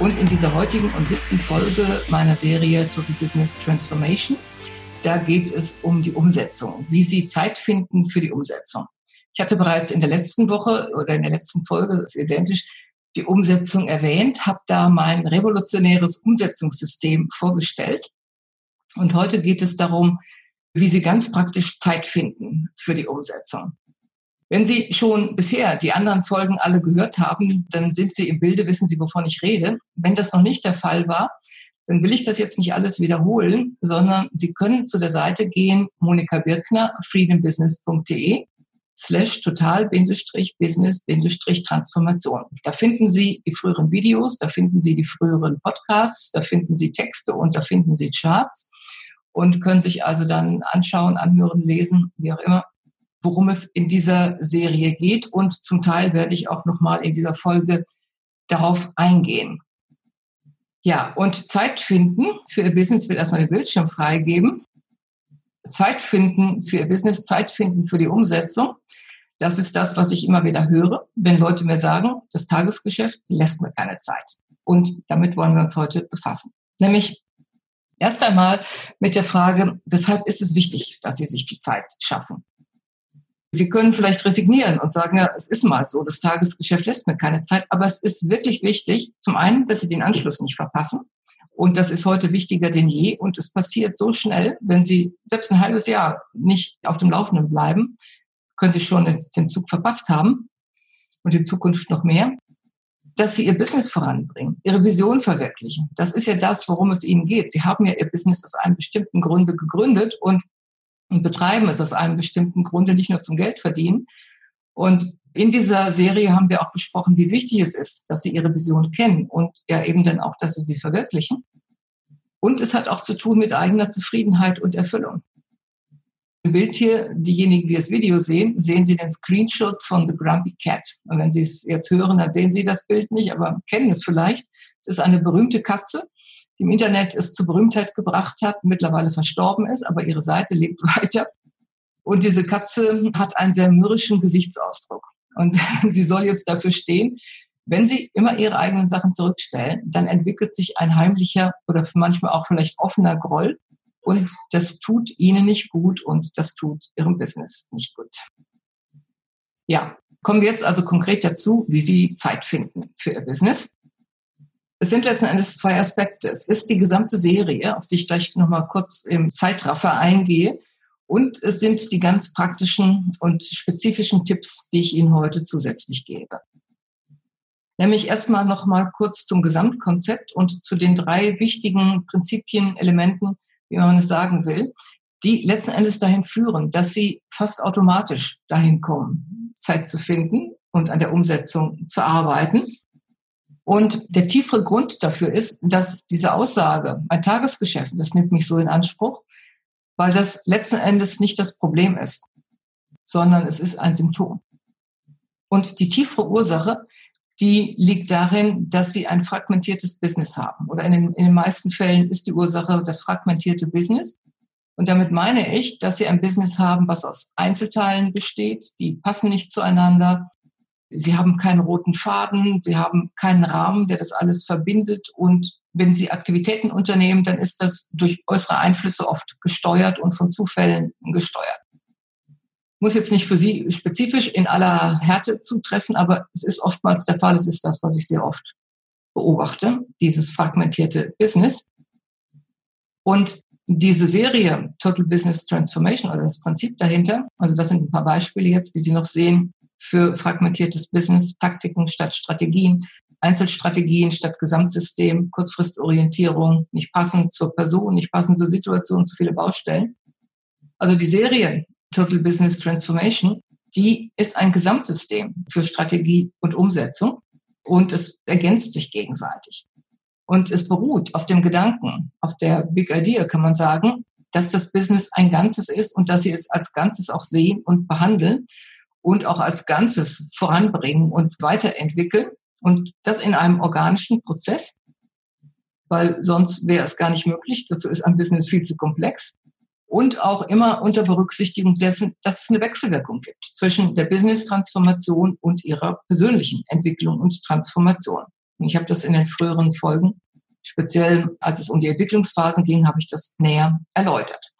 Und in dieser heutigen und siebten Folge meiner Serie Total Business Transformation, da geht es um die Umsetzung, wie Sie Zeit finden für die Umsetzung. Ich hatte bereits in der letzten Woche oder in der letzten Folge, das ist identisch, die Umsetzung erwähnt, habe da mein revolutionäres Umsetzungssystem vorgestellt. Und heute geht es darum, wie Sie ganz praktisch Zeit finden für die Umsetzung. Wenn Sie schon bisher die anderen Folgen alle gehört haben, dann sind Sie im Bilde, wissen Sie, wovon ich rede. Wenn das noch nicht der Fall war, dann will ich das jetzt nicht alles wiederholen, sondern Sie können zu der Seite gehen, Monika Birkner, freedombusiness.de slash total-business-transformation. Da finden Sie die früheren Videos, da finden Sie die früheren Podcasts, da finden Sie Texte und da finden Sie Charts und können sich also dann anschauen, anhören, lesen, wie auch immer, worum es in dieser Serie geht. Und zum Teil werde ich auch nochmal in dieser Folge darauf eingehen. Ja, und Zeit finden für Ihr Business wird erstmal den Bildschirm freigeben. Zeit finden für Ihr Business, Zeit finden für die Umsetzung. Das ist das, was ich immer wieder höre, wenn Leute mir sagen, das Tagesgeschäft lässt mir keine Zeit. Und damit wollen wir uns heute befassen. Nämlich erst einmal mit der Frage, weshalb ist es wichtig, dass Sie sich die Zeit schaffen? Sie können vielleicht resignieren und sagen, ja, es ist mal so, das Tagesgeschäft lässt mir keine Zeit, aber es ist wirklich wichtig, zum einen, dass Sie den Anschluss nicht verpassen. Und das ist heute wichtiger denn je. Und es passiert so schnell, wenn Sie selbst ein halbes Jahr nicht auf dem Laufenden bleiben, können Sie schon den Zug verpasst haben und in Zukunft noch mehr, dass Sie Ihr Business voranbringen, Ihre Vision verwirklichen. Das ist ja das, worum es Ihnen geht. Sie haben ja Ihr Business aus einem bestimmten Grunde gegründet und und betreiben es aus einem bestimmten Grunde, nicht nur zum Geld verdienen. Und in dieser Serie haben wir auch besprochen, wie wichtig es ist, dass sie ihre Vision kennen und ja eben dann auch, dass sie sie verwirklichen. Und es hat auch zu tun mit eigener Zufriedenheit und Erfüllung. Im Bild hier, diejenigen, die das Video sehen, sehen Sie den Screenshot von The Grumpy Cat. Und wenn Sie es jetzt hören, dann sehen Sie das Bild nicht, aber kennen es vielleicht. Es ist eine berühmte Katze, im Internet es zur Berühmtheit gebracht hat, mittlerweile verstorben ist, aber ihre Seite lebt weiter. Und diese Katze hat einen sehr mürrischen Gesichtsausdruck. Und sie soll jetzt dafür stehen, wenn sie immer ihre eigenen Sachen zurückstellen, dann entwickelt sich ein heimlicher oder manchmal auch vielleicht offener Groll. Und das tut ihnen nicht gut und das tut ihrem Business nicht gut. Ja, kommen wir jetzt also konkret dazu, wie Sie Zeit finden für Ihr Business. Es sind letzten Endes zwei Aspekte. Es ist die gesamte Serie, auf die ich gleich nochmal kurz im Zeitraffer eingehe. Und es sind die ganz praktischen und spezifischen Tipps, die ich Ihnen heute zusätzlich gebe. Nämlich erstmal nochmal kurz zum Gesamtkonzept und zu den drei wichtigen Prinzipien, Elementen, wie man es sagen will, die letzten Endes dahin führen, dass Sie fast automatisch dahin kommen, Zeit zu finden und an der Umsetzung zu arbeiten. Und der tiefere Grund dafür ist, dass diese Aussage, ein Tagesgeschäft, das nimmt mich so in Anspruch, weil das letzten Endes nicht das Problem ist, sondern es ist ein Symptom. Und die tiefere Ursache, die liegt darin, dass sie ein fragmentiertes Business haben. Oder in den, in den meisten Fällen ist die Ursache das fragmentierte Business. Und damit meine ich, dass sie ein Business haben, was aus Einzelteilen besteht, die passen nicht zueinander, Sie haben keinen roten Faden, Sie haben keinen Rahmen, der das alles verbindet. Und wenn Sie Aktivitäten unternehmen, dann ist das durch äußere Einflüsse oft gesteuert und von Zufällen gesteuert. Muss jetzt nicht für Sie spezifisch in aller Härte zutreffen, aber es ist oftmals der Fall. Es ist das, was ich sehr oft beobachte, dieses fragmentierte Business. Und diese Serie Total Business Transformation oder das Prinzip dahinter, also das sind ein paar Beispiele jetzt, die Sie noch sehen, für fragmentiertes Business, Taktiken statt Strategien, Einzelstrategien statt Gesamtsystem, Kurzfristorientierung, nicht passend zur Person, nicht passend zur Situation, zu viele Baustellen. Also die Serie Total Business Transformation, die ist ein Gesamtsystem für Strategie und Umsetzung und es ergänzt sich gegenseitig. Und es beruht auf dem Gedanken, auf der Big Idea, kann man sagen, dass das Business ein Ganzes ist und dass sie es als Ganzes auch sehen und behandeln und auch als Ganzes voranbringen und weiterentwickeln. Und das in einem organischen Prozess, weil sonst wäre es gar nicht möglich. Dazu ist ein Business viel zu komplex. Und auch immer unter Berücksichtigung dessen, dass es eine Wechselwirkung gibt zwischen der Business-Transformation und ihrer persönlichen Entwicklung und Transformation. Und ich habe das in den früheren Folgen, speziell als es um die Entwicklungsphasen ging, habe ich das näher erläutert.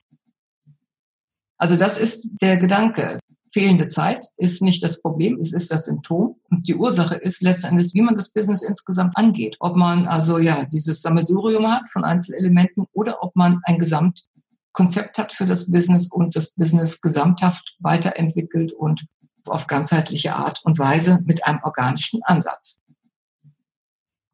Also das ist der Gedanke. Fehlende Zeit ist nicht das Problem, es ist das Symptom. Und die Ursache ist letztendlich, wie man das Business insgesamt angeht. Ob man also ja dieses Sammelsurium hat von Einzelelementen oder ob man ein Gesamtkonzept hat für das Business und das Business gesamthaft weiterentwickelt und auf ganzheitliche Art und Weise mit einem organischen Ansatz.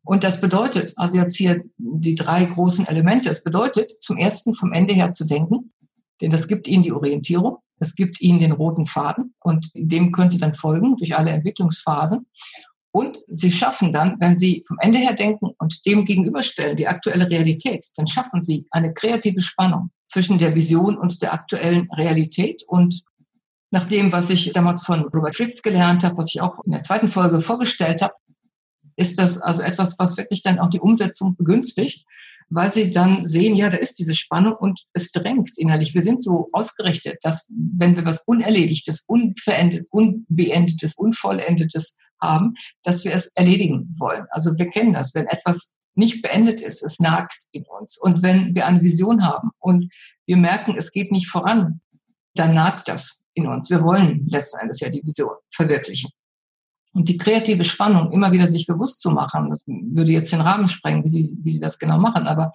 Und das bedeutet, also jetzt hier die drei großen Elemente, es bedeutet zum ersten vom Ende her zu denken, denn das gibt Ihnen die Orientierung, das gibt Ihnen den roten Faden und dem können Sie dann folgen durch alle Entwicklungsphasen. Und Sie schaffen dann, wenn Sie vom Ende her denken und dem gegenüberstellen, die aktuelle Realität, dann schaffen Sie eine kreative Spannung zwischen der Vision und der aktuellen Realität. Und nach dem, was ich damals von Robert Fritz gelernt habe, was ich auch in der zweiten Folge vorgestellt habe, ist das also etwas, was wirklich dann auch die Umsetzung begünstigt, weil sie dann sehen, ja, da ist diese Spannung und es drängt innerlich. Wir sind so ausgerichtet, dass wenn wir was Unerledigtes, Unverendet, Unbeendetes, Unvollendetes haben, dass wir es erledigen wollen. Also wir kennen das, wenn etwas nicht beendet ist, es nagt in uns. Und wenn wir eine Vision haben und wir merken, es geht nicht voran, dann nagt das in uns. Wir wollen letzten Endes ja die Vision verwirklichen. Und die kreative Spannung immer wieder sich bewusst zu machen, würde jetzt den Rahmen sprengen, wie sie, wie sie das genau machen, aber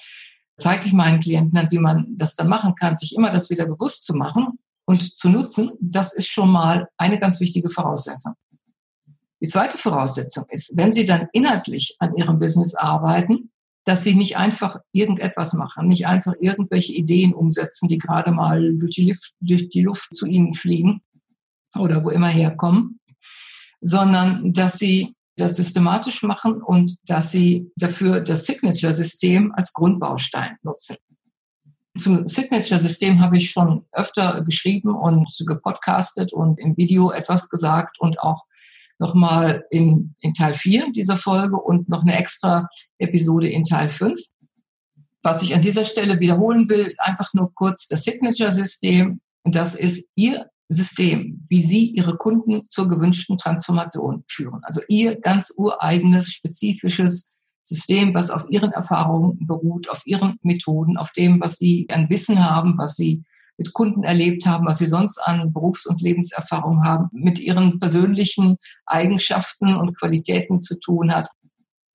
zeige ich meinen Klienten dann, wie man das dann machen kann, sich immer das wieder bewusst zu machen und zu nutzen, das ist schon mal eine ganz wichtige Voraussetzung. Die zweite Voraussetzung ist, wenn Sie dann inhaltlich an Ihrem Business arbeiten, dass Sie nicht einfach irgendetwas machen, nicht einfach irgendwelche Ideen umsetzen, die gerade mal durch die Luft, durch die Luft zu Ihnen fliegen oder wo immer herkommen, sondern dass sie das systematisch machen und dass sie dafür das Signature-System als Grundbaustein nutzen. Zum Signature-System habe ich schon öfter geschrieben und gepodcastet und im Video etwas gesagt und auch nochmal in, in Teil 4 dieser Folge und noch eine extra Episode in Teil 5. Was ich an dieser Stelle wiederholen will, einfach nur kurz das Signature-System. Das ist Ihr System, wie Sie Ihre Kunden zur gewünschten Transformation führen. Also Ihr ganz ureigenes, spezifisches System, was auf Ihren Erfahrungen beruht, auf Ihren Methoden, auf dem, was Sie an Wissen haben, was Sie mit Kunden erlebt haben, was Sie sonst an Berufs- und Lebenserfahrung haben, mit Ihren persönlichen Eigenschaften und Qualitäten zu tun hat.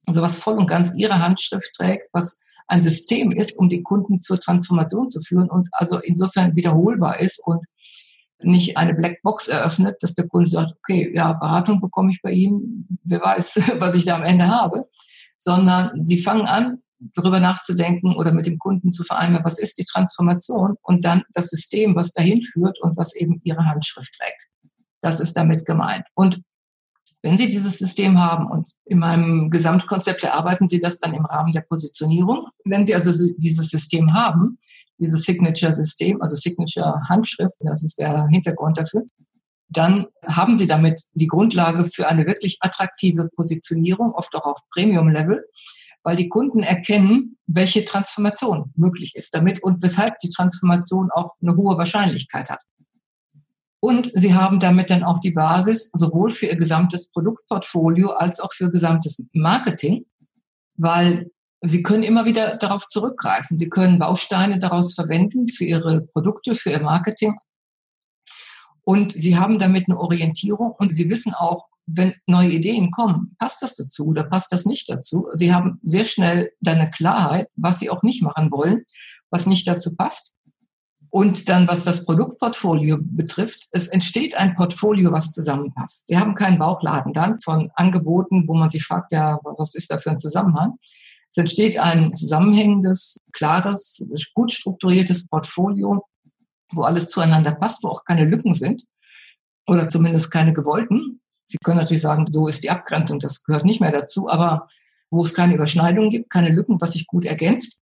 Also was voll und ganz Ihre Handschrift trägt, was ein System ist, um die Kunden zur Transformation zu führen und also insofern wiederholbar ist und nicht eine Blackbox eröffnet, dass der Kunde sagt, okay, ja, Beratung bekomme ich bei Ihnen, wer weiß, was ich da am Ende habe, sondern Sie fangen an, darüber nachzudenken oder mit dem Kunden zu vereinbaren, was ist die Transformation und dann das System, was dahin führt und was eben Ihre Handschrift trägt. Das ist damit gemeint. Und wenn Sie dieses System haben und in meinem Gesamtkonzept erarbeiten Sie das dann im Rahmen der Positionierung. Wenn Sie also dieses System haben, dieses Signature-System, also Signature-Handschrift, das ist der Hintergrund dafür, dann haben Sie damit die Grundlage für eine wirklich attraktive Positionierung, oft auch auf Premium-Level, weil die Kunden erkennen, welche Transformation möglich ist damit und weshalb die Transformation auch eine hohe Wahrscheinlichkeit hat. Und sie haben damit dann auch die Basis sowohl für ihr gesamtes Produktportfolio als auch für gesamtes Marketing, weil Sie können immer wieder darauf zurückgreifen. Sie können Bausteine daraus verwenden für Ihre Produkte, für Ihr Marketing. Und Sie haben damit eine Orientierung und Sie wissen auch, wenn neue Ideen kommen, passt das dazu oder passt das nicht dazu. Sie haben sehr schnell dann eine Klarheit, was Sie auch nicht machen wollen, was nicht dazu passt. Und dann, was das Produktportfolio betrifft, es entsteht ein Portfolio, was zusammenpasst. Sie haben keinen Bauchladen dann von Angeboten, wo man sich fragt, ja, was ist da für ein Zusammenhang? Es entsteht ein zusammenhängendes, klares, gut strukturiertes Portfolio, wo alles zueinander passt, wo auch keine Lücken sind oder zumindest keine gewollten. Sie können natürlich sagen, so ist die Abgrenzung, das gehört nicht mehr dazu, aber wo es keine Überschneidungen gibt, keine Lücken, was sich gut ergänzt.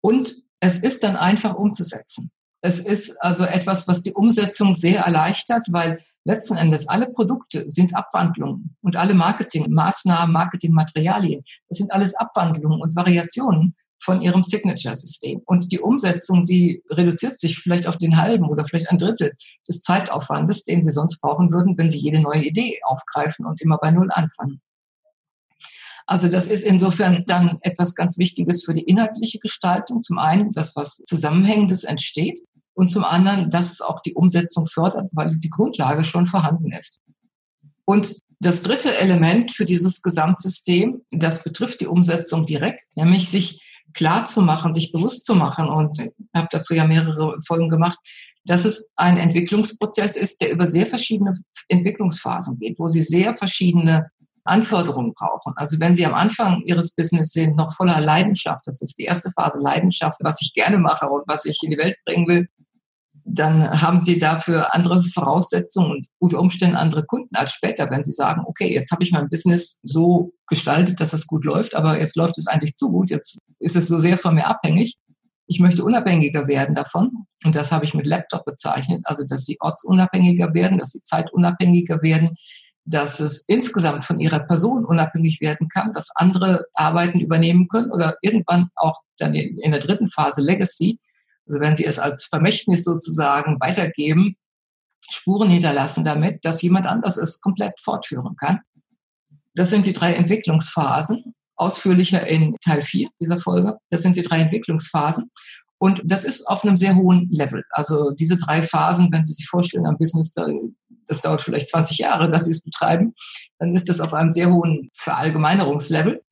Und es ist dann einfach umzusetzen. Es ist also etwas, was die Umsetzung sehr erleichtert, weil letzten Endes alle Produkte sind Abwandlungen und alle Marketingmaßnahmen, Marketingmaterialien, das sind alles Abwandlungen und Variationen von ihrem Signature-System. Und die Umsetzung, die reduziert sich vielleicht auf den halben oder vielleicht ein Drittel des Zeitaufwandes, den Sie sonst brauchen würden, wenn Sie jede neue Idee aufgreifen und immer bei Null anfangen. Also das ist insofern dann etwas ganz Wichtiges für die inhaltliche Gestaltung. Zum einen, dass was Zusammenhängendes entsteht und zum anderen, dass es auch die Umsetzung fördert, weil die Grundlage schon vorhanden ist. Und das dritte Element für dieses Gesamtsystem, das betrifft die Umsetzung direkt, nämlich sich klar zu machen, sich bewusst zu machen. Und ich habe dazu ja mehrere Folgen gemacht, dass es ein Entwicklungsprozess ist, der über sehr verschiedene Entwicklungsphasen geht, wo Sie sehr verschiedene Anforderungen brauchen. Also wenn Sie am Anfang Ihres Business sind, noch voller Leidenschaft, das ist die erste Phase Leidenschaft, was ich gerne mache und was ich in die Welt bringen will, dann haben Sie dafür andere Voraussetzungen und unter Umständen andere Kunden als später, wenn Sie sagen, okay, jetzt habe ich mein Business so gestaltet, dass es gut läuft, aber jetzt läuft es eigentlich zu gut, jetzt ist es so sehr von mir abhängig. Ich möchte unabhängiger werden davon. Und das habe ich mit Laptop bezeichnet, also dass Sie ortsunabhängiger werden, dass Sie zeitunabhängiger werden, dass es insgesamt von ihrer Person unabhängig werden kann, dass andere Arbeiten übernehmen können oder irgendwann auch dann in der dritten Phase Legacy, also wenn sie es als Vermächtnis sozusagen weitergeben, Spuren hinterlassen damit, dass jemand anders es komplett fortführen kann. Das sind die drei Entwicklungsphasen, ausführlicher in Teil 4 dieser Folge. Das sind die drei Entwicklungsphasen. Und das ist auf einem sehr hohen Level. Also diese drei Phasen, wenn Sie sich vorstellen, am Business, das dauert vielleicht 20 Jahre, dass Sie es betreiben, dann ist das auf einem sehr hohen Verallgemeinerungslevel.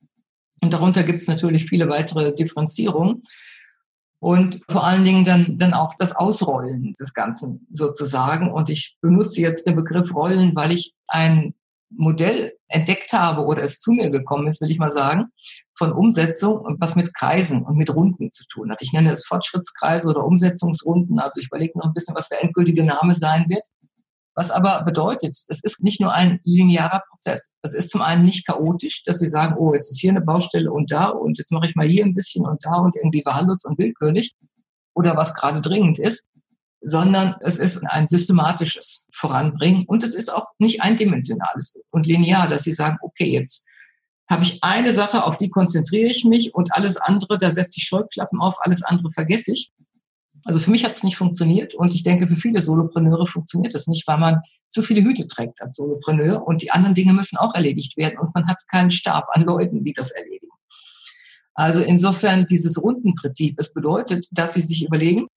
Und darunter gibt es natürlich viele weitere Differenzierungen. Und vor allen Dingen dann, dann auch das Ausrollen des Ganzen sozusagen. Und ich benutze jetzt den Begriff Rollen, weil ich ein Modell entdeckt habe oder es zu mir gekommen ist, will ich mal sagen, von Umsetzung und was mit Kreisen und mit Runden zu tun hat. Ich nenne es Fortschrittskreise oder Umsetzungsrunden. Also ich überlege noch ein bisschen, was der endgültige Name sein wird. Was aber bedeutet, es ist nicht nur ein linearer Prozess. Es ist zum einen nicht chaotisch, dass Sie sagen, oh, jetzt ist hier eine Baustelle und da und jetzt mache ich mal hier ein bisschen und da und irgendwie wahllos und willkürlich oder was gerade dringend ist, sondern es ist ein systematisches Voranbringen und es ist auch nicht eindimensionales und linear, dass Sie sagen, okay, jetzt habe ich eine Sache, auf die konzentriere ich mich und alles andere, da setze ich Scheuklappen auf, alles andere vergesse ich. Also für mich hat es nicht funktioniert und ich denke, für viele Solopreneure funktioniert das nicht, weil man zu viele Hüte trägt als Solopreneur und die anderen Dinge müssen auch erledigt werden und man hat keinen Stab an Leuten, die das erledigen. Also insofern dieses Rundenprinzip. Es bedeutet, dass Sie sich überlegen,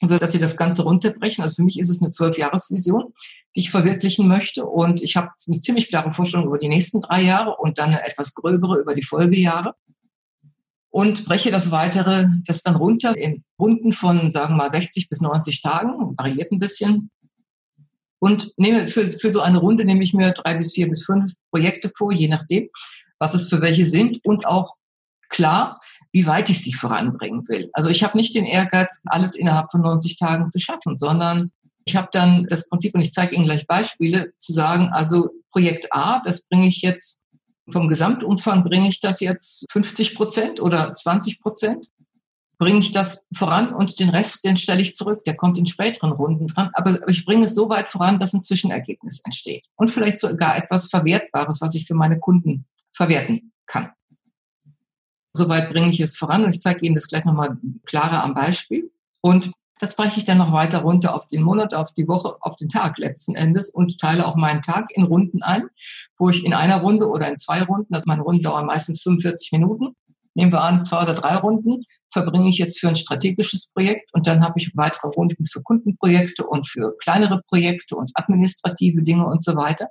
also dass Sie das Ganze runterbrechen. Also für mich ist es eine Zwölfjahresvision, die ich verwirklichen möchte. Und ich habe eine ziemlich klare Vorstellung über die nächsten drei Jahre und dann eine etwas gröbere über die Folgejahre. Und breche das weitere, das dann runter in Runden von, sagen wir mal, 60 bis 90 Tagen, variiert ein bisschen. Und nehme für, für so eine Runde nehme ich mir drei bis vier bis fünf Projekte vor, je nachdem, was es für welche sind und auch klar, wie weit ich sie voranbringen will. Also ich habe nicht den Ehrgeiz, alles innerhalb von 90 Tagen zu schaffen, sondern ich habe dann das Prinzip, und ich zeige Ihnen gleich Beispiele, zu sagen, also Projekt A, das bringe ich jetzt, vom Gesamtumfang bringe ich das jetzt 50 Prozent oder 20 Prozent, bringe ich das voran und den Rest, den stelle ich zurück, der kommt in späteren Runden dran. Aber, ich bringe es so weit voran, dass ein Zwischenergebnis entsteht. Und vielleicht sogar etwas Verwertbares, was ich für meine Kunden verwerten kann. Soweit bringe ich es voran und ich zeige Ihnen das gleich nochmal klarer am Beispiel. Und das breche ich dann noch weiter runter auf den Monat, auf die Woche, auf den Tag letzten Endes und teile auch meinen Tag in Runden ein, wo ich in einer Runde oder in zwei Runden, also meine Runden dauern meistens 45 Minuten, nehmen wir an, zwei oder drei Runden, verbringe ich jetzt für ein strategisches Projekt und dann habe ich weitere Runden für Kundenprojekte und für kleinere Projekte und administrative Dinge und so weiter.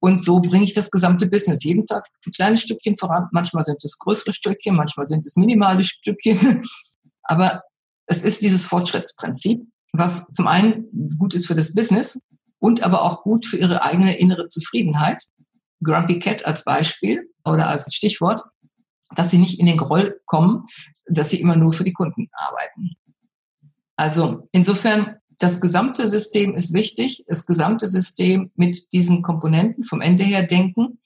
Und so bringe ich das gesamte Business jeden Tag ein kleines Stückchen voran. Manchmal sind es größere Stückchen, manchmal sind es minimale Stückchen. Aber es ist dieses Fortschrittsprinzip, was zum einen gut ist für das Business und aber auch gut für ihre eigene innere Zufriedenheit. Grumpy Cat als Beispiel oder als Stichwort, dass sie nicht in den Groll kommen, dass sie immer nur für die Kunden arbeiten. Also insofern das gesamte System ist wichtig, das gesamte System mit diesen Komponenten vom Ende her denken.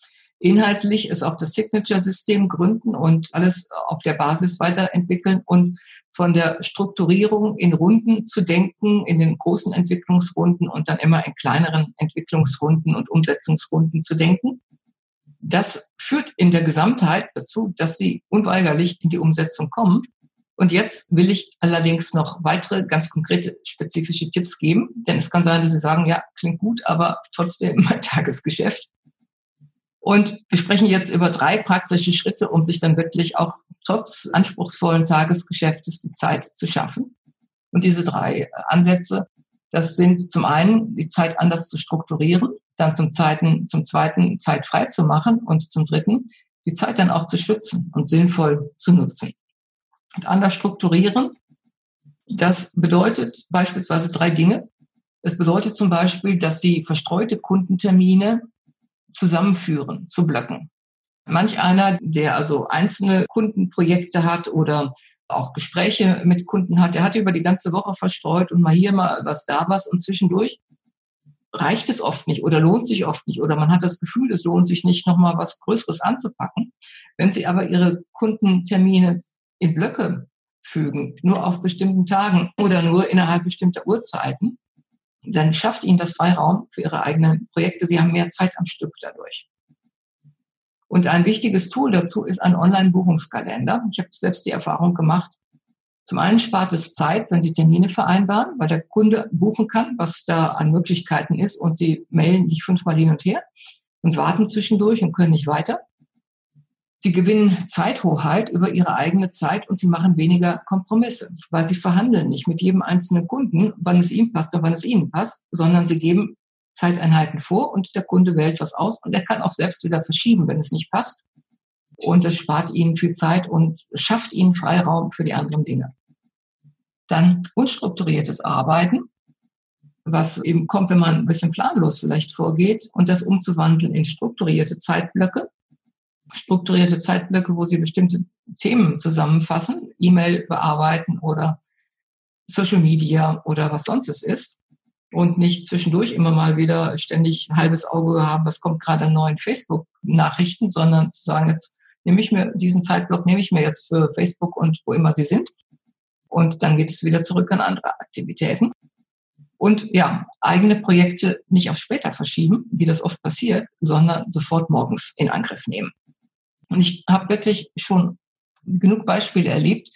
Inhaltlich es auf das Signature-System gründen und alles auf der Basis weiterentwickeln und von der Strukturierung in Runden zu denken, in den großen Entwicklungsrunden und dann immer in kleineren Entwicklungsrunden und Umsetzungsrunden zu denken. Das führt in der Gesamtheit dazu, dass sie unweigerlich in die Umsetzung kommen. Und jetzt will ich allerdings noch weitere ganz konkrete spezifische Tipps geben, denn es kann sein, dass Sie sagen, ja, klingt gut, aber trotzdem mein Tagesgeschäft. Und wir sprechen jetzt über drei praktische Schritte, um sich dann wirklich auch trotz anspruchsvollen Tagesgeschäftes die Zeit zu schaffen. Und diese drei Ansätze, das sind zum einen die Zeit anders zu strukturieren, dann zum zweiten, zum zweiten Zeit frei zu machen und zum dritten die Zeit dann auch zu schützen und sinnvoll zu nutzen. Und anders strukturieren, das bedeutet beispielsweise drei Dinge. Es bedeutet zum Beispiel, dass Sie verstreute Kundentermine zusammenführen zu Blöcken. Manch einer, der also einzelne Kundenprojekte hat oder auch Gespräche mit Kunden hat, der hat über die ganze Woche verstreut und mal hier mal was da was und zwischendurch reicht es oft nicht oder lohnt sich oft nicht oder man hat das Gefühl, es lohnt sich nicht, nochmal was Größeres anzupacken. Wenn Sie aber Ihre Kundentermine in Blöcke fügen, nur auf bestimmten Tagen oder nur innerhalb bestimmter Uhrzeiten, dann schafft Ihnen das Freiraum für Ihre eigenen Projekte. Sie haben mehr Zeit am Stück dadurch. Und ein wichtiges Tool dazu ist ein Online-Buchungskalender. Ich habe selbst die Erfahrung gemacht. Zum einen spart es Zeit, wenn Sie Termine vereinbaren, weil der Kunde buchen kann, was da an Möglichkeiten ist und Sie mailen nicht fünfmal hin und her und warten zwischendurch und können nicht weiter. Sie gewinnen Zeithoheit über ihre eigene Zeit und sie machen weniger Kompromisse, weil sie verhandeln nicht mit jedem einzelnen Kunden, wann es ihm passt und wann es ihnen passt, sondern sie geben Zeiteinheiten vor und der Kunde wählt was aus und er kann auch selbst wieder verschieben, wenn es nicht passt. Und das spart ihnen viel Zeit und schafft ihnen Freiraum für die anderen Dinge. Dann unstrukturiertes Arbeiten, was eben kommt, wenn man ein bisschen planlos vielleicht vorgeht und das umzuwandeln in strukturierte Zeitblöcke strukturierte Zeitblöcke, wo Sie bestimmte Themen zusammenfassen, E-Mail bearbeiten oder Social Media oder was sonst es ist. Und nicht zwischendurch immer mal wieder ständig ein halbes Auge haben, was kommt gerade an neuen Facebook-Nachrichten, sondern zu sagen, jetzt nehme ich mir diesen Zeitblock, nehme ich mir jetzt für Facebook und wo immer sie sind. Und dann geht es wieder zurück an andere Aktivitäten. Und ja, eigene Projekte nicht auf später verschieben, wie das oft passiert, sondern sofort morgens in Angriff nehmen. Und ich habe wirklich schon genug Beispiele erlebt,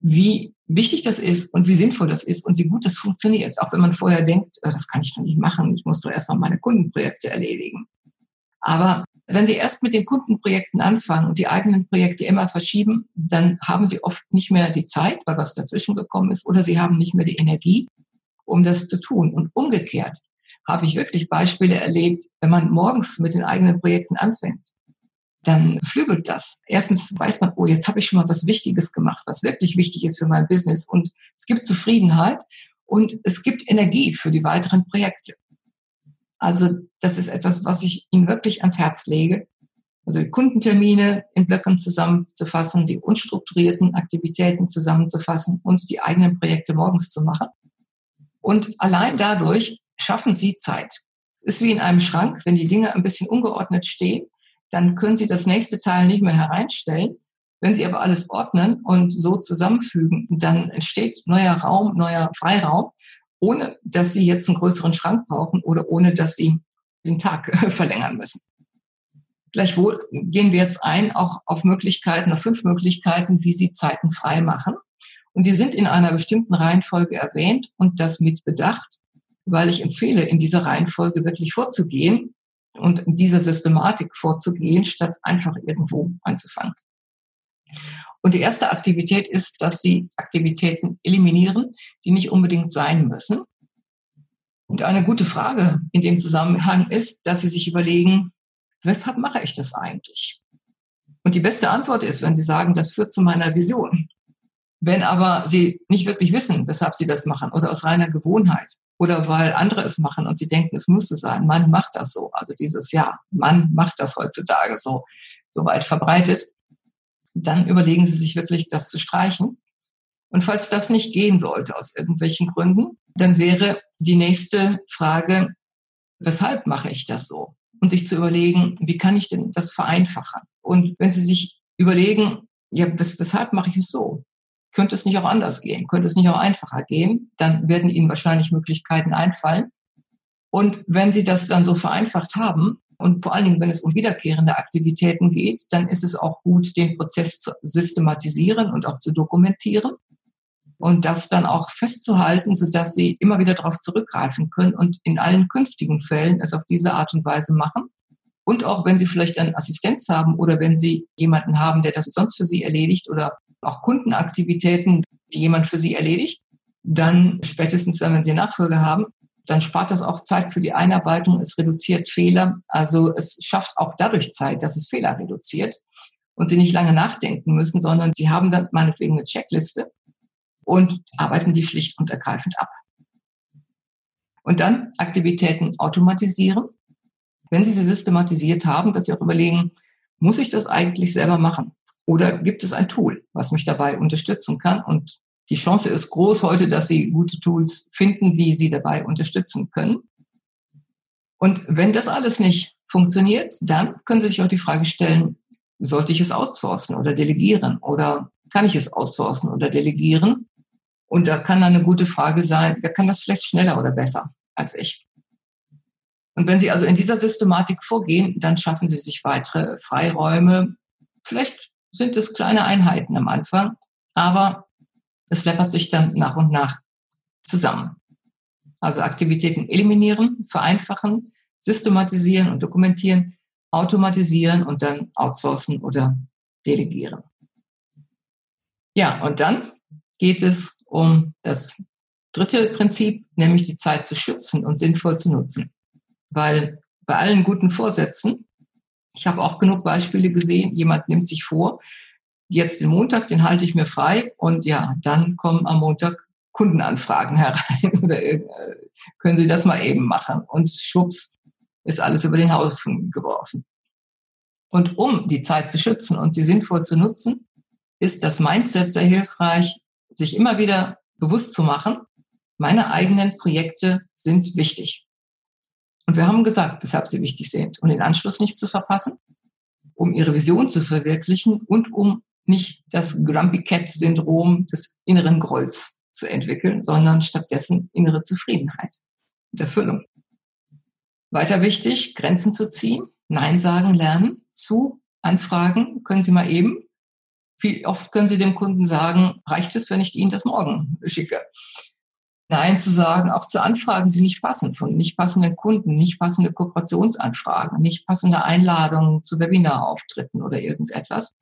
wie wichtig das ist und wie sinnvoll das ist und wie gut das funktioniert. Auch wenn man vorher denkt, äh, das kann ich doch nicht machen, ich muss doch erstmal meine Kundenprojekte erledigen. Aber wenn Sie erst mit den Kundenprojekten anfangen und die eigenen Projekte immer verschieben, dann haben Sie oft nicht mehr die Zeit, weil was dazwischen gekommen ist, oder Sie haben nicht mehr die Energie, um das zu tun. Und umgekehrt habe ich wirklich Beispiele erlebt, wenn man morgens mit den eigenen Projekten anfängt, dann flügelt das. Erstens weiß man, oh, jetzt habe ich schon mal was Wichtiges gemacht, was wirklich wichtig ist für mein Business. Und es gibt Zufriedenheit und es gibt Energie für die weiteren Projekte. Also das ist etwas, was ich Ihnen wirklich ans Herz lege. Also die Kundentermine in Blöcken zusammenzufassen, die unstrukturierten Aktivitäten zusammenzufassen und die eigenen Projekte morgens zu machen. Und allein dadurch schaffen Sie Zeit. Es ist wie in einem Schrank, wenn die Dinge ein bisschen ungeordnet stehen, dann können Sie das nächste Teil nicht mehr hereinstellen. Wenn Sie aber alles ordnen und so zusammenfügen, dann entsteht neuer Raum, neuer Freiraum, ohne dass Sie jetzt einen größeren Schrank brauchen oder ohne dass Sie den Tag verlängern müssen. Gleichwohl gehen wir jetzt ein auch auf Möglichkeiten, auf fünf Möglichkeiten, wie Sie Zeiten frei machen. Und die sind in einer bestimmten Reihenfolge erwähnt und das mit Bedacht, weil ich empfehle, in dieser Reihenfolge wirklich vorzugehen, und dieser Systematik vorzugehen, statt einfach irgendwo anzufangen. Und die erste Aktivität ist, dass Sie Aktivitäten eliminieren, die nicht unbedingt sein müssen. Und eine gute Frage in dem Zusammenhang ist, dass Sie sich überlegen, weshalb mache ich das eigentlich? Und die beste Antwort ist, wenn Sie sagen, das führt zu meiner Vision. Wenn aber Sie nicht wirklich wissen, weshalb Sie das machen oder aus reiner Gewohnheit oder weil andere es machen und sie denken, es müsste sein. Mann macht das so. Also dieses Jahr, Mann macht das heutzutage so, so weit verbreitet. Dann überlegen Sie sich wirklich, das zu streichen. Und falls das nicht gehen sollte aus irgendwelchen Gründen, dann wäre die nächste Frage, weshalb mache ich das so? und sich zu überlegen, wie kann ich denn das vereinfachen? Und wenn Sie sich überlegen, ja, wes weshalb mache ich es so? Könnte es nicht auch anders gehen? Könnte es nicht auch einfacher gehen? Dann werden Ihnen wahrscheinlich Möglichkeiten einfallen. Und wenn Sie das dann so vereinfacht haben, und vor allen Dingen, wenn es um wiederkehrende Aktivitäten geht, dann ist es auch gut, den Prozess zu systematisieren und auch zu dokumentieren und das dann auch festzuhalten, sodass Sie immer wieder darauf zurückgreifen können und in allen künftigen Fällen es auf diese Art und Weise machen. Und auch wenn Sie vielleicht eine Assistenz haben oder wenn Sie jemanden haben, der das sonst für Sie erledigt oder auch Kundenaktivitäten, die jemand für Sie erledigt, dann spätestens dann, wenn Sie Nachfolge haben, dann spart das auch Zeit für die Einarbeitung, es reduziert Fehler. Also es schafft auch dadurch Zeit, dass es Fehler reduziert und Sie nicht lange nachdenken müssen, sondern Sie haben dann meinetwegen eine Checkliste und arbeiten die schlicht und ergreifend ab. Und dann Aktivitäten automatisieren. Wenn Sie sie systematisiert haben, dass Sie auch überlegen, muss ich das eigentlich selber machen? Oder gibt es ein Tool, was mich dabei unterstützen kann? Und die Chance ist groß heute, dass Sie gute Tools finden, die Sie dabei unterstützen können. Und wenn das alles nicht funktioniert, dann können Sie sich auch die Frage stellen, sollte ich es outsourcen oder delegieren? Oder kann ich es outsourcen oder delegieren? Und da kann dann eine gute Frage sein, wer kann das vielleicht schneller oder besser als ich? Und wenn Sie also in dieser Systematik vorgehen, dann schaffen Sie sich weitere Freiräume. Vielleicht sind es kleine Einheiten am Anfang, aber es läppert sich dann nach und nach zusammen. Also Aktivitäten eliminieren, vereinfachen, systematisieren und dokumentieren, automatisieren und dann outsourcen oder delegieren. Ja, und dann geht es um das dritte Prinzip, nämlich die Zeit zu schützen und sinnvoll zu nutzen. Weil bei allen guten Vorsätzen, ich habe auch genug Beispiele gesehen, jemand nimmt sich vor, jetzt den Montag, den halte ich mir frei und ja, dann kommen am Montag Kundenanfragen herein oder äh, können Sie das mal eben machen und schwupps ist alles über den Haufen geworfen. Und um die Zeit zu schützen und sie sinnvoll zu nutzen, ist das Mindset sehr hilfreich, sich immer wieder bewusst zu machen, meine eigenen Projekte sind wichtig. Und wir haben gesagt, weshalb sie wichtig sind, um den Anschluss nicht zu verpassen, um ihre Vision zu verwirklichen und um nicht das Grumpy Cat Syndrom des inneren Grolls zu entwickeln, sondern stattdessen innere Zufriedenheit und Erfüllung. Weiter wichtig, Grenzen zu ziehen, Nein sagen lernen zu Anfragen können Sie mal eben. Wie oft können Sie dem Kunden sagen, reicht es, wenn ich Ihnen das morgen schicke? Nein zu sagen, auch zu Anfragen, die nicht passen, von nicht passenden Kunden, nicht passende Kooperationsanfragen, nicht passende Einladungen zu Webinarauftritten oder irgendetwas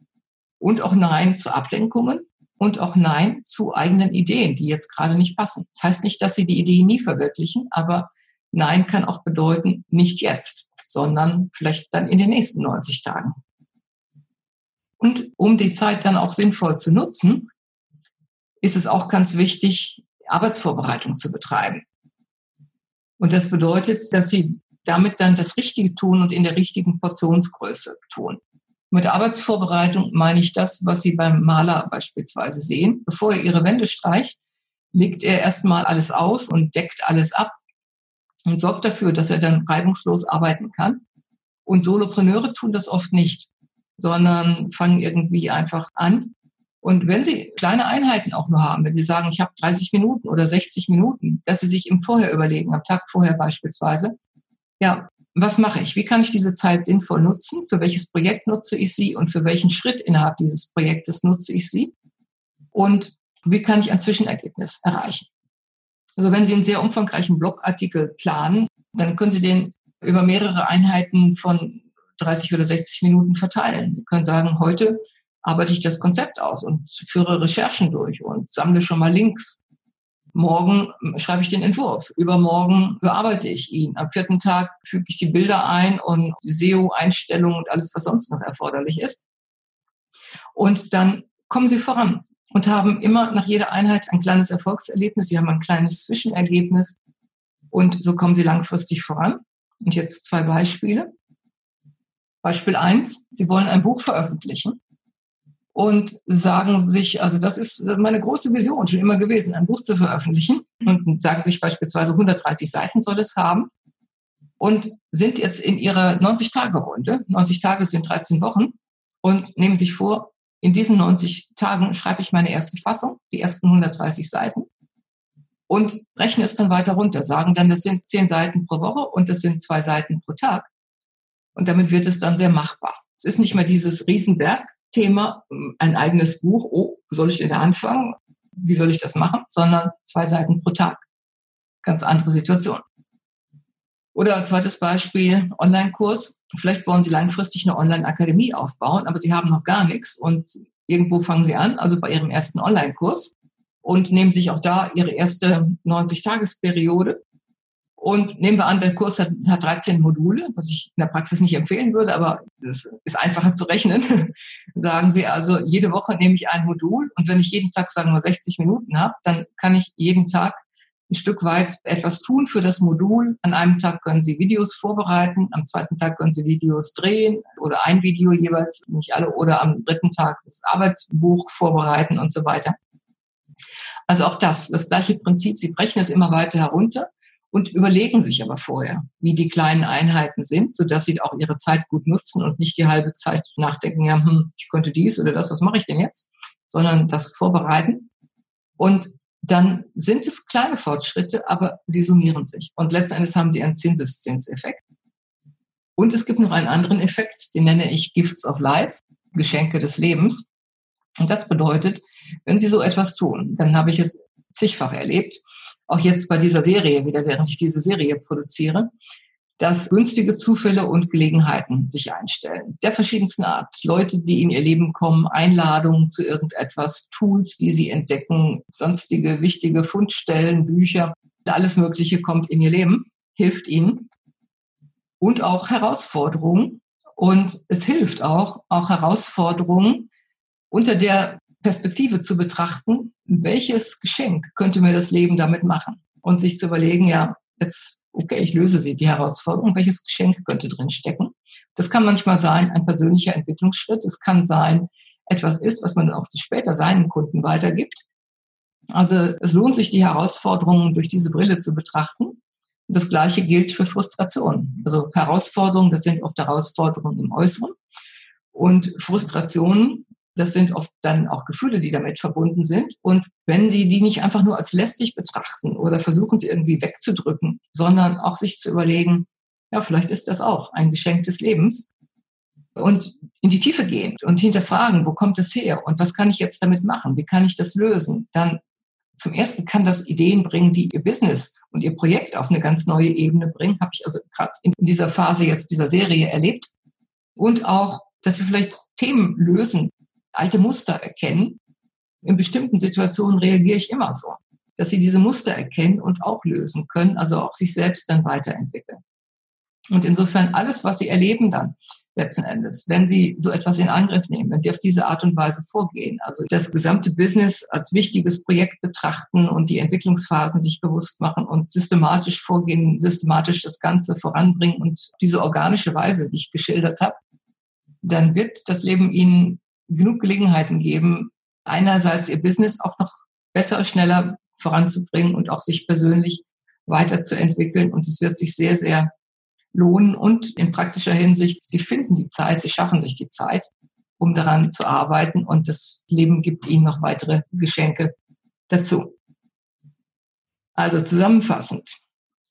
und auch Nein zu Ablenkungen und auch Nein zu eigenen Ideen, die jetzt gerade nicht passen. Das heißt nicht, dass Sie die Idee nie verwirklichen, aber Nein kann auch bedeuten, nicht jetzt, sondern vielleicht dann in den nächsten 90 Tagen. Und um die Zeit dann auch sinnvoll zu nutzen, ist es auch ganz wichtig, Arbeitsvorbereitung zu betreiben. Und das bedeutet, dass Sie damit dann das Richtige tun und in der richtigen Portionsgröße tun. Mit Arbeitsvorbereitung meine ich das, was Sie beim Maler beispielsweise sehen. Bevor er Ihre Wände streicht, legt er erstmal alles aus und deckt alles ab und sorgt dafür, dass er dann reibungslos arbeiten kann. Und Solopreneure tun das oft nicht, sondern fangen irgendwie einfach an. Und wenn Sie kleine Einheiten auch nur haben, wenn Sie sagen, ich habe 30 Minuten oder 60 Minuten, dass Sie sich im Vorher überlegen, am Tag vorher beispielsweise, ja, was mache ich? Wie kann ich diese Zeit sinnvoll nutzen? Für welches Projekt nutze ich sie und für welchen Schritt innerhalb dieses Projektes nutze ich sie? Und wie kann ich ein Zwischenergebnis erreichen? Also wenn Sie einen sehr umfangreichen Blogartikel planen, dann können Sie den über mehrere Einheiten von 30 oder 60 Minuten verteilen. Sie können sagen, heute arbeite ich das Konzept aus und führe Recherchen durch und sammle schon mal Links Morgen schreibe ich den Entwurf. Übermorgen bearbeite ich ihn. Am vierten Tag füge ich die Bilder ein und die SEO-Einstellungen und alles, was sonst noch erforderlich ist. Und dann kommen Sie voran und haben immer nach jeder Einheit ein kleines Erfolgserlebnis. Sie haben ein kleines Zwischenergebnis und so kommen Sie langfristig voran. Und jetzt zwei Beispiele. Beispiel eins: Sie wollen ein Buch veröffentlichen und sagen sich, also das ist meine große Vision schon immer gewesen, ein Buch zu veröffentlichen und sagen sich beispielsweise 130 Seiten soll es haben. und sind jetzt in ihrer 90-Tage-Runde. 90 Tage sind 13 Wochen und nehmen sich vor, in diesen 90 Tagen schreibe ich meine erste Fassung, die ersten 130 Seiten und rechne es dann weiter runter, sagen dann, das sind 10 Seiten pro Woche und das sind zwei Seiten pro Tag. Und damit wird es dann sehr machbar. Es ist nicht mehr dieses Riesenberg-Thema, ein eigenes Buch, oh, soll ich denn da anfangen? Wie soll ich das machen? Sondern zwei Seiten pro Tag. Ganz andere Situation. Oder zweites Beispiel, Online-Kurs. Vielleicht wollen Sie langfristig eine Online-Akademie aufbauen, aber Sie haben noch gar nichts und irgendwo fangen Sie an, also bei Ihrem ersten Online-Kurs und nehmen sich auch da Ihre erste 90-Tages-Periode. Und nehmen wir an, der Kurs hat, hat 13 Module, was ich in der Praxis nicht empfehlen würde, aber das ist einfacher zu rechnen. sagen Sie also, jede Woche nehme ich ein Modul und wenn ich jeden Tag, sagen wir, 60 Minuten habe, dann kann ich jeden Tag ein Stück weit etwas tun für das Modul. An einem Tag können Sie Videos vorbereiten, am zweiten Tag können Sie Videos drehen oder ein Video jeweils, nicht alle, oder am dritten Tag das Arbeitsbuch vorbereiten und so weiter. Also auch das, das gleiche Prinzip. Sie brechen es immer weiter herunter und überlegen sich aber vorher, wie die kleinen Einheiten sind, so dass sie auch ihre Zeit gut nutzen und nicht die halbe Zeit nachdenken, ja, hm, ich könnte dies oder das, was mache ich denn jetzt? Sondern das vorbereiten. Und dann sind es kleine Fortschritte, aber sie summieren sich. Und letzten Endes haben sie einen Zinseszinseffekt. Und es gibt noch einen anderen Effekt, den nenne ich Gifts of Life, Geschenke des Lebens. Und das bedeutet, wenn Sie so etwas tun, dann habe ich es zigfach erlebt, auch jetzt bei dieser Serie wieder, während ich diese Serie produziere, dass günstige Zufälle und Gelegenheiten sich einstellen. Der verschiedensten Art. Leute, die in ihr Leben kommen, Einladungen zu irgendetwas, Tools, die sie entdecken, sonstige wichtige Fundstellen, Bücher, alles Mögliche kommt in ihr Leben, hilft ihnen. Und auch Herausforderungen. Und es hilft auch, auch Herausforderungen unter der Perspektive zu betrachten, welches Geschenk könnte mir das Leben damit machen? Und sich zu überlegen, ja, jetzt okay, ich löse sie, die Herausforderung, welches Geschenk könnte drin stecken. Das kann manchmal sein ein persönlicher Entwicklungsschritt, es kann sein, etwas ist, was man auch später seinen Kunden weitergibt. Also es lohnt sich, die Herausforderungen durch diese Brille zu betrachten. Das Gleiche gilt für Frustration. Also Herausforderungen, das sind oft Herausforderungen im Äußeren. Und Frustrationen das sind oft dann auch Gefühle, die damit verbunden sind. Und wenn Sie die nicht einfach nur als lästig betrachten oder versuchen, sie irgendwie wegzudrücken, sondern auch sich zu überlegen, ja, vielleicht ist das auch ein Geschenk des Lebens und in die Tiefe gehen und hinterfragen, wo kommt es her und was kann ich jetzt damit machen? Wie kann ich das lösen? Dann zum ersten kann das Ideen bringen, die ihr Business und ihr Projekt auf eine ganz neue Ebene bringen. Habe ich also gerade in dieser Phase jetzt dieser Serie erlebt. Und auch, dass wir vielleicht Themen lösen, alte Muster erkennen. In bestimmten Situationen reagiere ich immer so, dass sie diese Muster erkennen und auch lösen können, also auch sich selbst dann weiterentwickeln. Und insofern alles, was sie erleben dann letzten Endes, wenn sie so etwas in Angriff nehmen, wenn sie auf diese Art und Weise vorgehen, also das gesamte Business als wichtiges Projekt betrachten und die Entwicklungsphasen sich bewusst machen und systematisch vorgehen, systematisch das Ganze voranbringen und diese organische Weise, die ich geschildert habe, dann wird das Leben ihnen genug Gelegenheiten geben, einerseits ihr Business auch noch besser, schneller voranzubringen und auch sich persönlich weiterzuentwickeln. Und es wird sich sehr, sehr lohnen. Und in praktischer Hinsicht, sie finden die Zeit, sie schaffen sich die Zeit, um daran zu arbeiten. Und das Leben gibt ihnen noch weitere Geschenke dazu. Also zusammenfassend.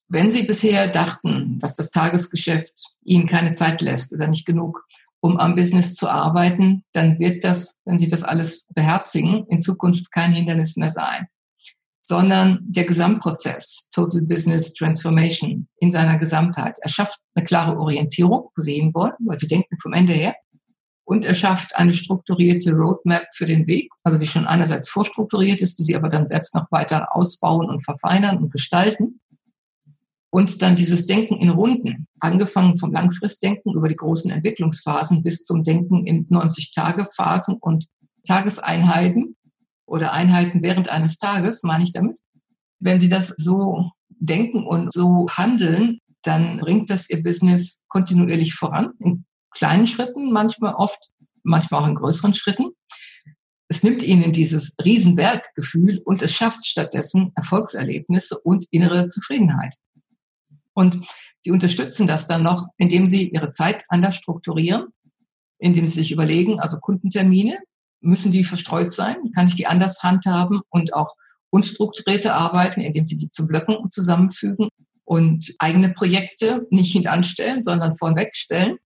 Wenn Sie bisher dachten, dass das Tagesgeschäft Ihnen keine Zeit lässt oder nicht genug, um am Business zu arbeiten, dann wird das, wenn Sie das alles beherzigen, in Zukunft kein Hindernis mehr sein, sondern der Gesamtprozess, Total Business Transformation in seiner Gesamtheit. Er schafft eine klare Orientierung, wo Sie hinwollen, weil Sie denken vom Ende her. Und er schafft eine strukturierte Roadmap für den Weg, also die schon einerseits vorstrukturiert ist, die Sie aber dann selbst noch weiter ausbauen und verfeinern und gestalten. Und dann dieses Denken in Runden, angefangen vom Langfristdenken über die großen Entwicklungsphasen bis zum Denken in 90-Tage-Phasen und Tageseinheiten oder Einheiten während eines Tages, meine ich damit. Wenn Sie das so denken und so handeln, dann bringt das Ihr Business kontinuierlich voran, in kleinen Schritten, manchmal oft, manchmal auch in größeren Schritten. Es nimmt Ihnen dieses Riesenberggefühl und es schafft stattdessen Erfolgserlebnisse und innere Zufriedenheit. Und sie unterstützen das dann noch, indem sie ihre Zeit anders strukturieren, indem sie sich überlegen, also Kundentermine, müssen die verstreut sein? Kann ich die anders handhaben und auch unstrukturierte Arbeiten, indem sie die zu Blöcken zusammenfügen und eigene Projekte nicht hintanstellen, sondern vorwegstellen,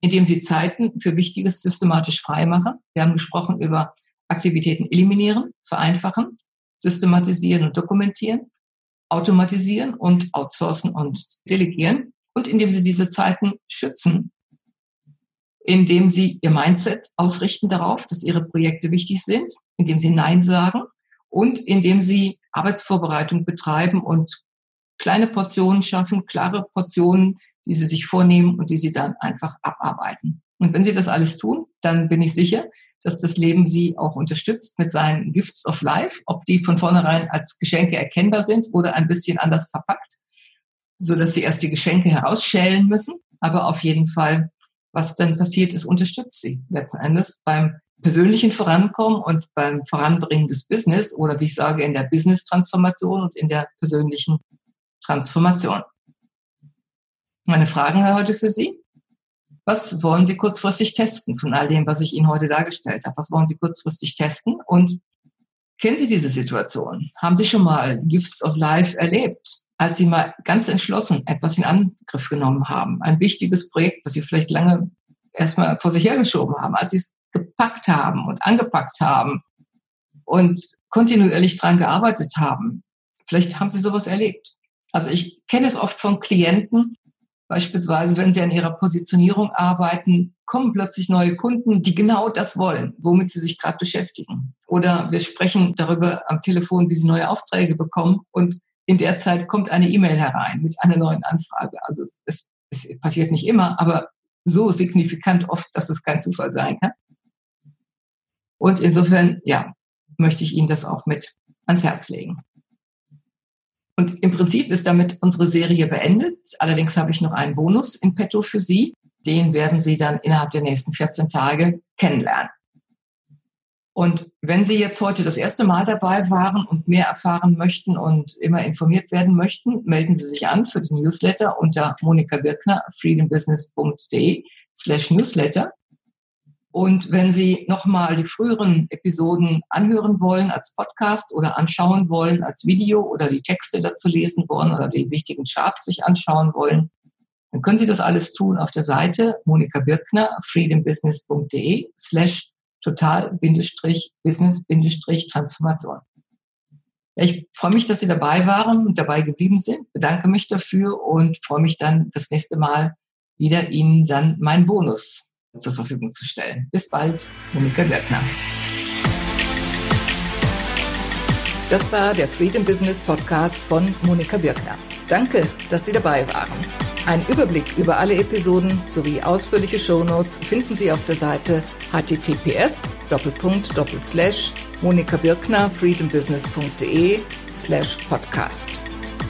indem sie Zeiten für Wichtiges systematisch freimachen. Wir haben gesprochen über Aktivitäten eliminieren, vereinfachen, systematisieren und dokumentieren, automatisieren und outsourcen und delegieren und indem sie diese Zeiten schützen, indem sie ihr Mindset ausrichten darauf, dass ihre Projekte wichtig sind, indem sie Nein sagen und indem sie Arbeitsvorbereitung betreiben und kleine Portionen schaffen, klare Portionen, die sie sich vornehmen und die sie dann einfach abarbeiten. Und wenn sie das alles tun, dann bin ich sicher, dass das Leben sie auch unterstützt mit seinen Gifts of Life, ob die von vornherein als Geschenke erkennbar sind oder ein bisschen anders verpackt, so dass sie erst die Geschenke herausschälen müssen. Aber auf jeden Fall, was dann passiert ist, unterstützt sie letzten Endes beim persönlichen Vorankommen und beim Voranbringen des Business oder wie ich sage, in der Business-Transformation und in der persönlichen Transformation. Meine Fragen heute für Sie. Was wollen Sie kurzfristig testen von all dem, was ich Ihnen heute dargestellt habe? Was wollen Sie kurzfristig testen? Und kennen Sie diese Situation? Haben Sie schon mal Gifts of Life erlebt, als Sie mal ganz entschlossen etwas in Angriff genommen haben? Ein wichtiges Projekt, was Sie vielleicht lange erstmal vor sich hergeschoben haben, als Sie es gepackt haben und angepackt haben und kontinuierlich dran gearbeitet haben. Vielleicht haben Sie sowas erlebt. Also ich kenne es oft von Klienten, Beispielsweise, wenn Sie an Ihrer Positionierung arbeiten, kommen plötzlich neue Kunden, die genau das wollen, womit Sie sich gerade beschäftigen. Oder wir sprechen darüber am Telefon, wie Sie neue Aufträge bekommen und in der Zeit kommt eine E-Mail herein mit einer neuen Anfrage. Also es, es, es passiert nicht immer, aber so signifikant oft, dass es kein Zufall sein kann. Und insofern, ja, möchte ich Ihnen das auch mit ans Herz legen. Und im Prinzip ist damit unsere Serie beendet. Allerdings habe ich noch einen Bonus in petto für Sie. Den werden Sie dann innerhalb der nächsten 14 Tage kennenlernen. Und wenn Sie jetzt heute das erste Mal dabei waren und mehr erfahren möchten und immer informiert werden möchten, melden Sie sich an für den Newsletter unter Monika Birkner, freedombusiness.de slash Newsletter. Und wenn Sie nochmal die früheren Episoden anhören wollen als Podcast oder anschauen wollen als Video oder die Texte dazu lesen wollen oder die wichtigen Charts sich anschauen wollen, dann können Sie das alles tun auf der Seite Monika Birkner, freedombusiness.de slash total-business-transformation. Ich freue mich, dass Sie dabei waren und dabei geblieben sind, bedanke mich dafür und freue mich dann das nächste Mal wieder Ihnen dann meinen Bonus zur Verfügung zu stellen. Bis bald, Monika Birkner. Das war der Freedom Business Podcast von Monika Birkner. Danke, dass Sie dabei waren. Ein Überblick über alle Episoden sowie ausführliche Shownotes finden Sie auf der Seite https monika birkner freedombusiness.de slash podcast.